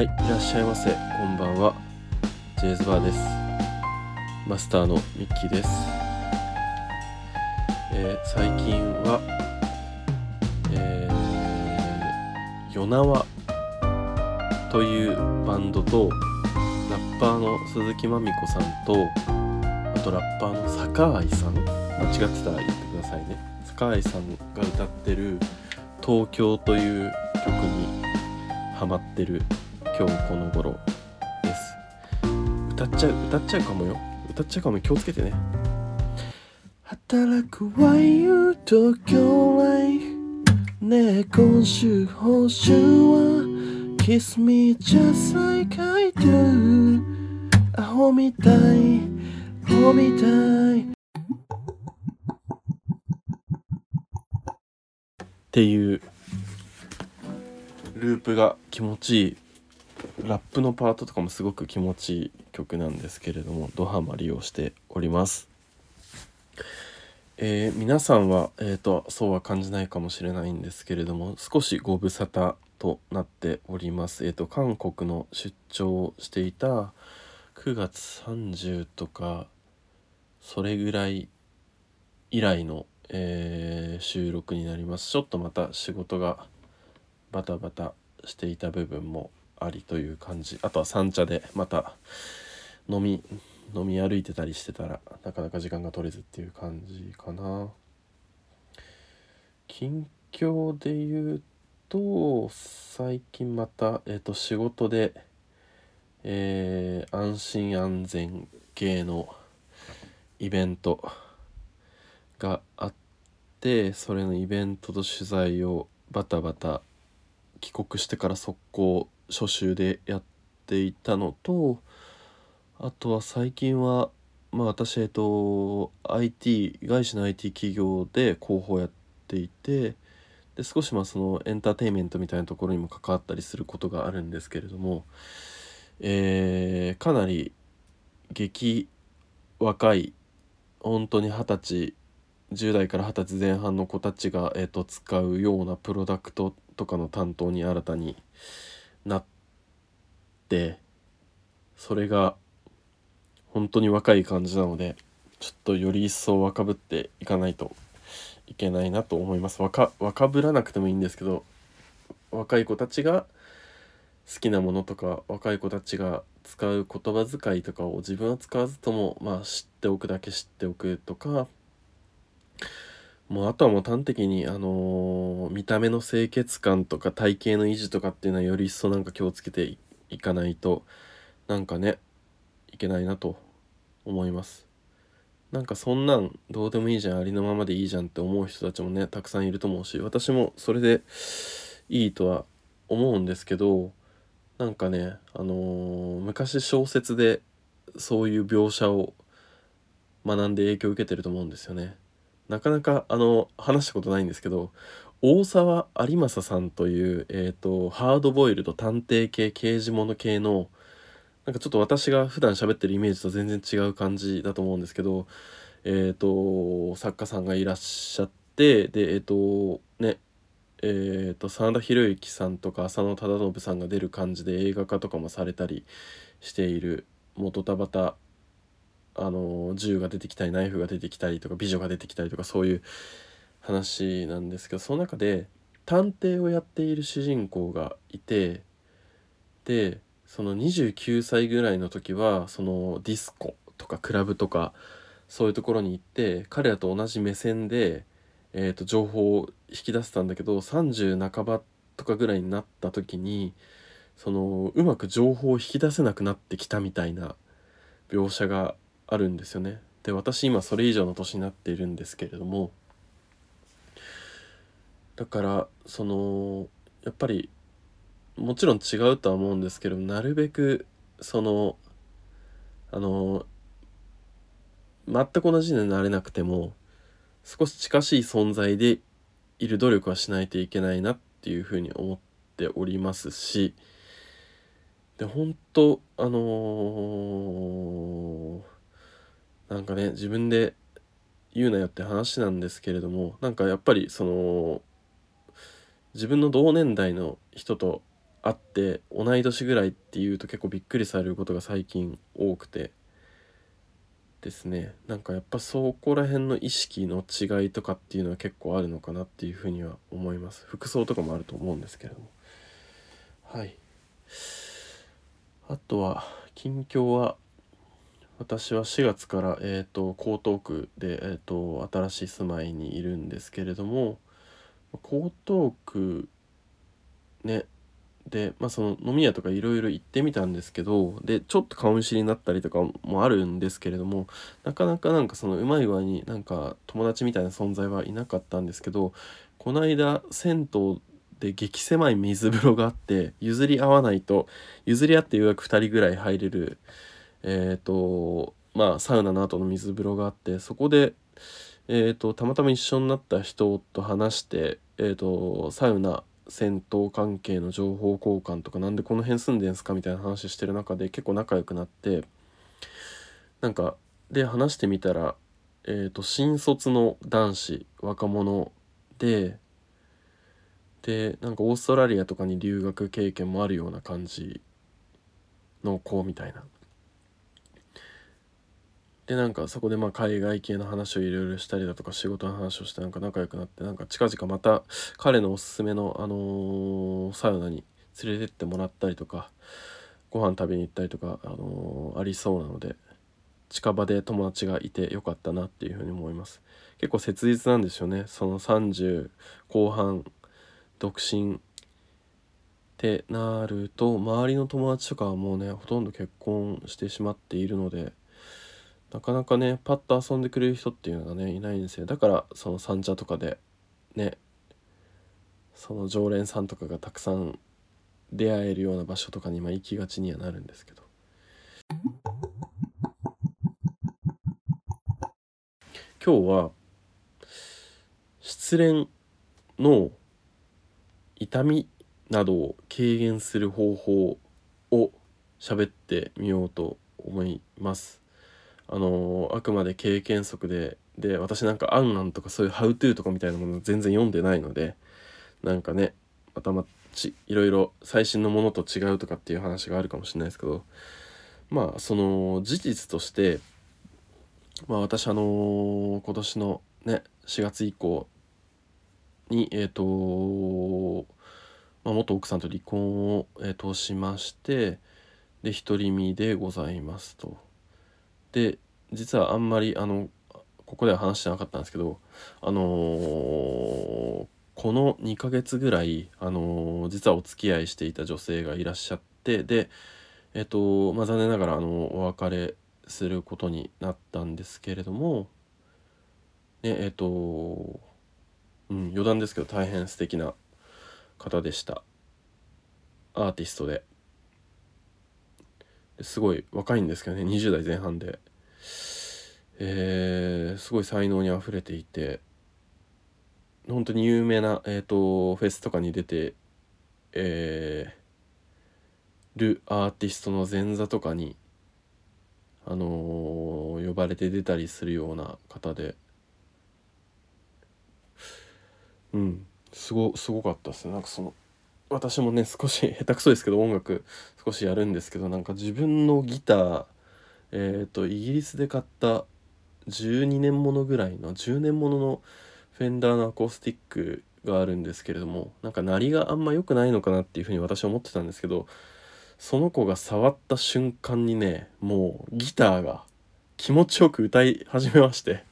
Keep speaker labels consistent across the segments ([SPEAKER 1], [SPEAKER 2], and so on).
[SPEAKER 1] はい、いらっしゃいませ。こんばんは。ジェイズバーです。マスターのミッキーです。えー最近は、えー、ヨナワというバンドと、ラッパーの鈴木まみこさんと、あとラッパーの坂愛さん、間違ってたら言ってくださいね。坂愛さんが歌ってる東京という曲にハマってる今日この頃です。歌っちゃう歌っちゃうかもよ。歌っちゃうかも気をつけてね。働くわよ東京来ねえ今週報酬は Kiss me just like I do アホみたいアホみたい。っていうループが気持ちいい。ラップのパートとかもすごく気持ちいい曲なんですけれどもドハマりをしております。えー皆さんは、えー、とそうは感じないかもしれないんですけれども少しご無沙汰となっております。えー、と韓国の出張をしていた9月30とかそれぐらい以来の、えー収録になります。ちょっとまた仕事がバタバタしていた部分もありという感じ。あとは三茶でまた飲み飲み歩いてたりしてたらなかなか時間が取れずっていう感じかな。近況で言うと最近また、えー、と仕事で、えー安心安全系のイベントがあってそれのイベントと取材をバタバタ帰国してから速攻初週でやっていたのとあとは最近はまあ私えっと IT 外資の IT 企業で広報やっていてで少しまあそのエンターテインメントみたいなところにも関わったりすることがあるんですけれども、えーかなり激若い本当に二十歳10代から20歳前半の子たちが、えー、と使うようなプロダクトとかの担当に新たになってそれが本当に若い感じなのでちょっとより一層若ぶっていかないといけないなと思います。若若ぶらなくてもいいんですけど若い子たちが好きなものとか若い子たちが使う言葉遣いとかを自分は使わずともまあ知っておくだけ知っておくとかもうあとはもう端的にあのー見た目の清潔感とか体型の維持とかっていうのはより一層なんか気をつけていいかないとなんかねいけないなと思いますなんかそんなんどうでもいいじゃんありのままでいいじゃんって思う人たちもねたくさんいると思うし私もそれでいいとは思うんですけどなんかねあのー昔小説でそういう描写を学んで影響を受けてると思うんですよね。なかなかあの話したことないんですけど大沢有正さんという、えー、とハードボイルド探偵系刑事物系のなんかちょっと私が普段喋ってるイメージと全然違う感じだと思うんですけどえっ、と作家さんがいらっしゃってでえっ、とねえー、と真田広之さんとか浅野忠信さんが出る感じで映画化とかもされたりしている元田端あの銃が出てきたりナイフが出てきたりとか美女が出てきたりとかそういう話なんですけどその中で探偵をやっている主人公がいてでその29歳ぐらいの時はそのディスコとかクラブとかそういうところに行って彼らと同じ目線で、えー、と情報を引き出せたんだけど30半ばとかぐらいになった時にそのうまく情報を引き出せなくなってきたみたいな描写があるんですよね。で私今それ以上の年になっているんですけれどもだからそのやっぱりもちろん違うとは思うんですけどなるべくそのあの全く同じになれなくても少し近しい存在でいる努力はしないといけないなっていうふうに思っておりますしで本当あのーなんかね自分で言うなよって話なんですけれどもなんかやっぱりその自分の同年代の人とあって同い年ぐらいっていうと結構びっくりされることが最近多くてですね。なんかやっぱそこら辺の意識の違いとかっていうのは結構あるのかなっていうふうには思います。服装とかもあると思うんですけれども。はい。あとは近況は私は4月から、えーと、江東区で、えーと、新しい住まいにいるんですけれども江東区ねで、まあ、その飲み屋とかいろいろ行ってみたんですけどでちょっと顔見知りになったりとかもあるんですけれどもなかなかなんかそのうまい具合になんか友達みたいな存在はいなかったんですけどこの間銭湯で激狭い水風呂があって譲り合わないと譲り合ってようやく2人ぐらい入れるえっ、ー、とまあサウナの後の水風呂があってそこでえーと、たまたま一緒になった人と話して、えーとサウナ戦闘関係の情報交換とかなんでこの辺住んでんすかみたいな話してる中で結構仲良くなってなんかで話してみたら、えーと、新卒の男子若者ででなんかオーストラリアとかに留学経験もあるような感じの子みたいな。でなんかそこでまあ海外系の話をいろいろしたりだとか仕事の話をしてなんか仲良くなってなんか近々また彼のおすすめの、あの、サウナに連れてってもらったりとかご飯食べに行ったりとか、あの、ありそうなので近場で友達がいてよかったなっていうふうに思います。結構切実なんですよね。その30後半独身ってなると周りの友達とかはもうねほとんど結婚してしまっているのでなかなかねパッと遊んでくれる人っていうのがねいないんですよ。だからその三茶とかでねその常連さんとかがたくさん出会えるような場所とかに今行きがちにはなるんですけど。今日は失恋の痛みなどを軽減する方法を喋ってみようと思います。あのあくまで経験則でで私なんか「あんあん」とかそういう「ハウトゥー」とかみたいなもの全然読んでないのでなんかねまたまちいろいろ最新のものと違うとかっていう話があるかもしれないですけどまあその事実としてまあ私あの今年のね4月以降にえっ、と、まあ、元奥さんと離婚を、えー、としましてで独り身でございますと。で実はあんまりあのここでは話してなかったんですけどあのー、この2ヶ月ぐらい、あのー、実はお付き合いしていた女性がいらっしゃってでえっとまあ残念ながらあのお別れすることになったんですけれどもねえっとうん余談ですけど大変素敵な方でした。アーティストで。すごい若いんですけどね20代前半で、えー、すごい才能にあふれていて本当に有名な、えーと、フェスとかに出て、えー、るアーティストの前座とかに、あのー、呼ばれて出たりするような方で。うんすごすごかったですね。なんかその私もね少し 下手くそですけど音楽少しやるんですけどなんか自分のギターえっ、ー、とイギリスで買った12年ものぐらいの10年もののフェンダーのアコースティックがあるんですけれどもなんか鳴りがあんま良くないのかなっていうふうに私は思ってたんですけどその子が触った瞬間にねもうギターが気持ちよく歌い始めまして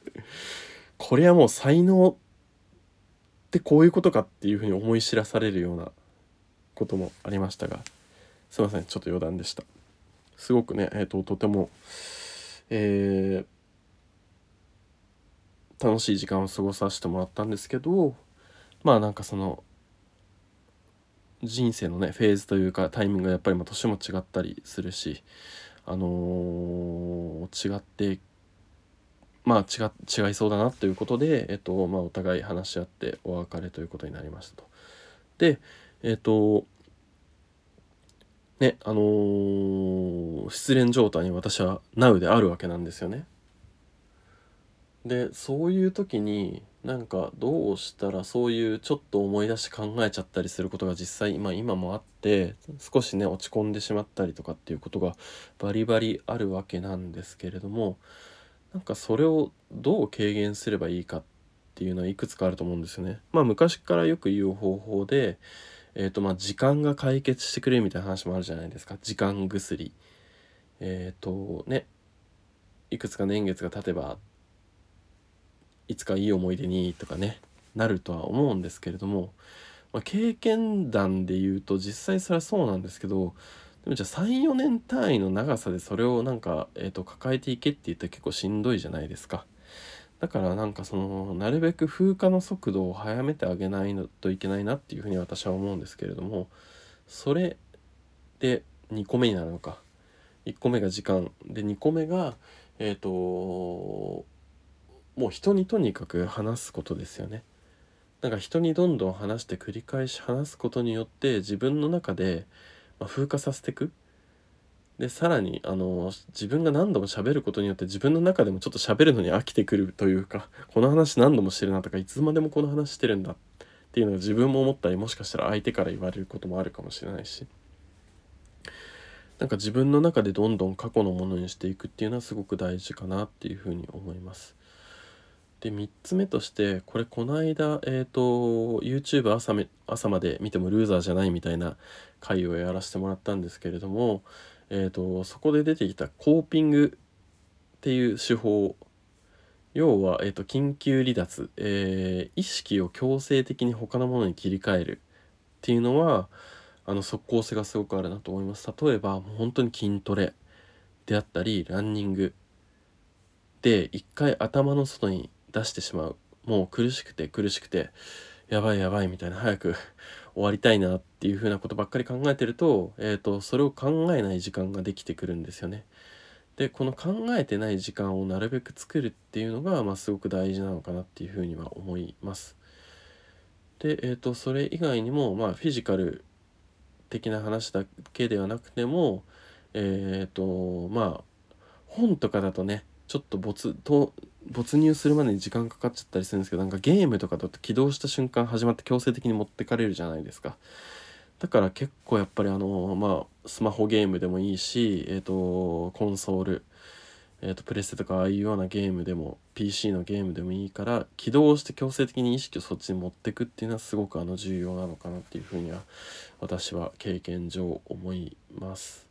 [SPEAKER 1] これはもう才能ってこういうことかっていうふうに思い知らされるようなこともありましたがすいませんちょっと余談でしたすごくねえっ、ー、ととてもえー、楽しい時間を過ごさせてもらったんですけどまあなんかその人生のねフェーズというかタイミングがやっぱりま年も違ったりするしあのー、違ってまあ違違いそうだなということで、えっとまあ、お互い話し合ってお別れということになりましたと。でえっ、ー、とねあのー、失恋状態に私は Now であるわけなんですよね。でそういう時になんかどうしたらそういうちょっと思い出して考えちゃったりすることが実際今今もあって少しね落ち込んでしまったりとかっていうことがバリバリあるわけなんですけれどもなんかそれをどう軽減すればいいかっていうのはいくつかあると思うんですよね。まあ昔からよく言う方法で、えーとまあ、時間が解決してくれるみたいな話もあるじゃないですか時間薬。えっ、ー、とねいくつか年月が経てばいつかいい思い出にとかねなるとは思うんですけれども、まあ、経験談で言うと実際それはそうなんですけどでもじゃあ34年単位の長さでそれをなんか、えーと、抱えていけって言ったら結構しんどいじゃないですか。だからなんかそのなるべく風化の速度を速めてあげないといけないなっていうふうに私は思うんですけれどもそれで2個目になるのか1個目が時間で2個目がえっ、ー、ともう人にとにかく話すことですよね。なんか人にどんどん話して繰り返し話すことによって自分の中で、ま風化させていく。でさらにあの自分が何度も喋ることによって自分の中でもちょっと喋るのに飽きてくるというかこの話何度もしてるなとかいつまでもこの話してるんだっていうのが自分も思ったりもしかしたら相手から言われることもあるかもしれないしなんか自分の中でどんどん過去のものにしていくっていうのはすごく大事かなっていうふうに思います。で3つ目としてこれこの間えっ、ー、と YouTube 朝め朝まで見てもルーザーじゃないみたいな回をやらせてもらったんですけれども、えーと、そこで出てきたコーピングっていう手法。要は、えーと、緊急離脱、えー、意識を強制的に他のものに切り替えるっていうのはあの即効性がすごくあるなと思います。例えば本当に筋トレであったりランニングで一回頭の外に出してしまう。もう苦しくて苦しくてやばいやばいみたいな。早く終わりたいなっていう風なことばっかり考えてると,、えーと、それを考えない時間ができてくるんですよね。でこの考えてない時間をなるべく作るっていうのが、まあ、すごく大事なのかなっていうふうには思います。で、えーと、それ以外にも、まあ、フィジカル的な話だけではなくてもえっ、ー、とまあ本とかだとねちょっと没と没入するまでに時間かかっちゃったりするんですけどなんかゲームとかだと起動した瞬間始まって強制的に持ってかれるじゃないですかだから結構やっぱりあのまあスマホゲームでもいいしえっ、ー、とコンソールえーと、プレステとかああいうようなゲームでも PC のゲームでもいいから起動して強制的に意識をそっちに持ってくっていうのはすごくあの重要なのかなっていうふうには私は経験上思います。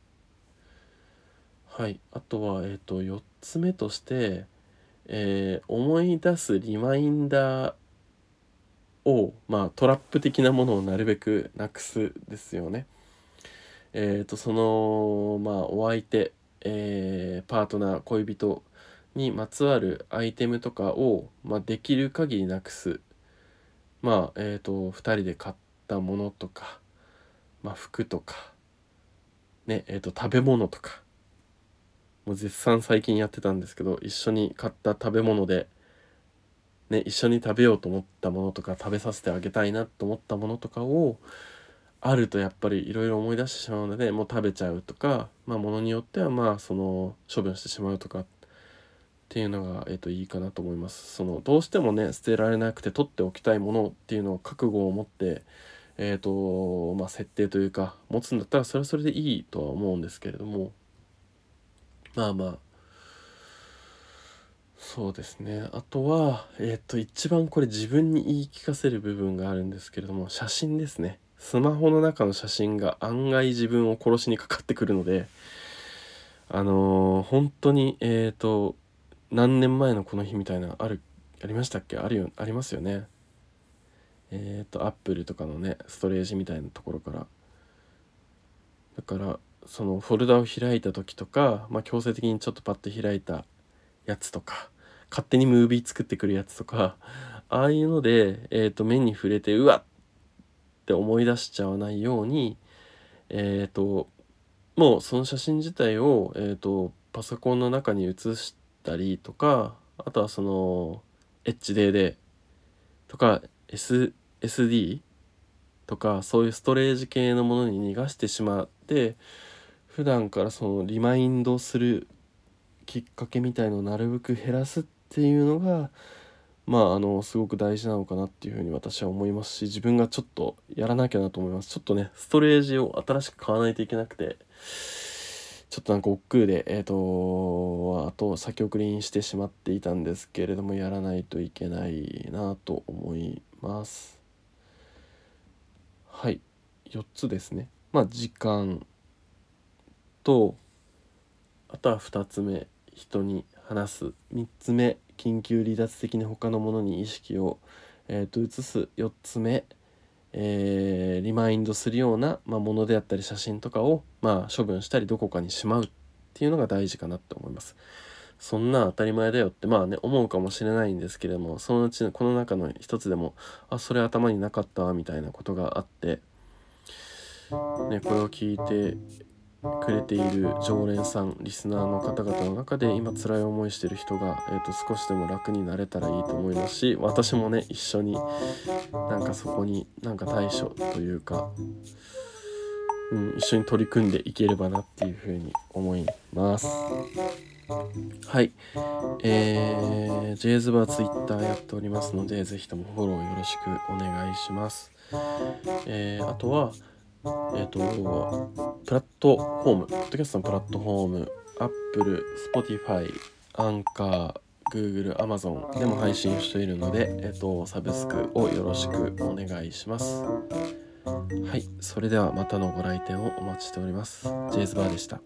[SPEAKER 1] はい、あとは、えーと、4つ目としてえー、思い出すリマインダーを、まあ、トラップ的なものをなるべくなくすですよね。え、ー、とそのまあお相手、えー、パートナー恋人にまつわるアイテムとかを、まあ、できる限りなくす。まあえ、ー、と2人で買ったものとか、まあ、服とか、ねえーと食べ物とかもう絶賛最近やってたんですけど一緒に買った食べ物で、ね、一緒に食べようと思ったものとか食べさせてあげたいなと思ったものとかをあるとやっぱりいろいろ思い出してしまうのでもう食べちゃうとかまあものによってはまあその処分してしまうとかっていうのが、えー、といいかなと思います。そのどうしてもね捨てられなくて取っておきたいものっていうのを覚悟を持ってえーとまあ、設定というか持つんだったらそれはそれでいいとは思うんですけれどもまあまあ。そうですね。あとはえっ、と一番これ自分に言い聞かせる部分があるんですけれども写真ですね。スマホの中の写真が案外自分を殺しにかかってくるのであのー、本当にえっ、ー、と何年前のこの日みたいなあるありましたっけ？あるよありますよね。えっ、ー、とアップルとかのねストレージみたいなところから。だからそのフォルダを開いた時とか、まあ、強制的にちょっとパッと開いたやつとか勝手にムービー作ってくるやつとかああいうので、えー、と目に触れてうわっって思い出しちゃわないようにえっ、ー、ともうその写真自体を、えーと、パソコンの中に写したりとかあとはその HDD とか、S、SD とかそういうストレージ系のものに逃がしてしまって普段からそのリマインドするきっかけみたいのをなるべく減らすっていうのがまああのすごく大事なのかなっていうふうに私は思いますし自分がちょっとやらなきゃなと思います。ちょっとねストレージを新しく買わないといけなくてちょっとなんか億劫でえっ、ー、とあと先送りにしてしまっていたんですけれどもやらないといけないなと思います。はい。4つですね。まあ時間。とあとは2つ目人に話す。3つ目緊急離脱的に他のものに意識を、えー、と移す。4つ目、えー、リマインドするような、まあ、ものであったり写真とかを、まあ、処分したりどこかにしまう。っていうのが大事かなって思います。そんな当たり前だよってまあね思うかもしれないんですけれどもそのうちのこの中の一つでもあそれ頭になかったみたいなことがあって、ね、これを聞いてくれている常連さんリスナーの方々の中で今辛い思いしてる人が、えーと、少しでも楽になれたらいいと思いますし私もね一緒になんかそこになんか対処というか、うん、一緒に取り組んでいければなっていうふうに思います。はい。えー、ジェイズバーツイッターやっておりますので、ぜひともフォローよろしくお願いします。えー、あとは、えっ、ー、と、プラットフォーム、ポッドキャストのプラットフォーム、Apple、Spotify、アンカー、Google、Amazon でも配信しているので、えっ、ー、と、サブスクをよろしくお願いします。はい、それではまたのご来店をお待ちしております。ジェイズバーでした。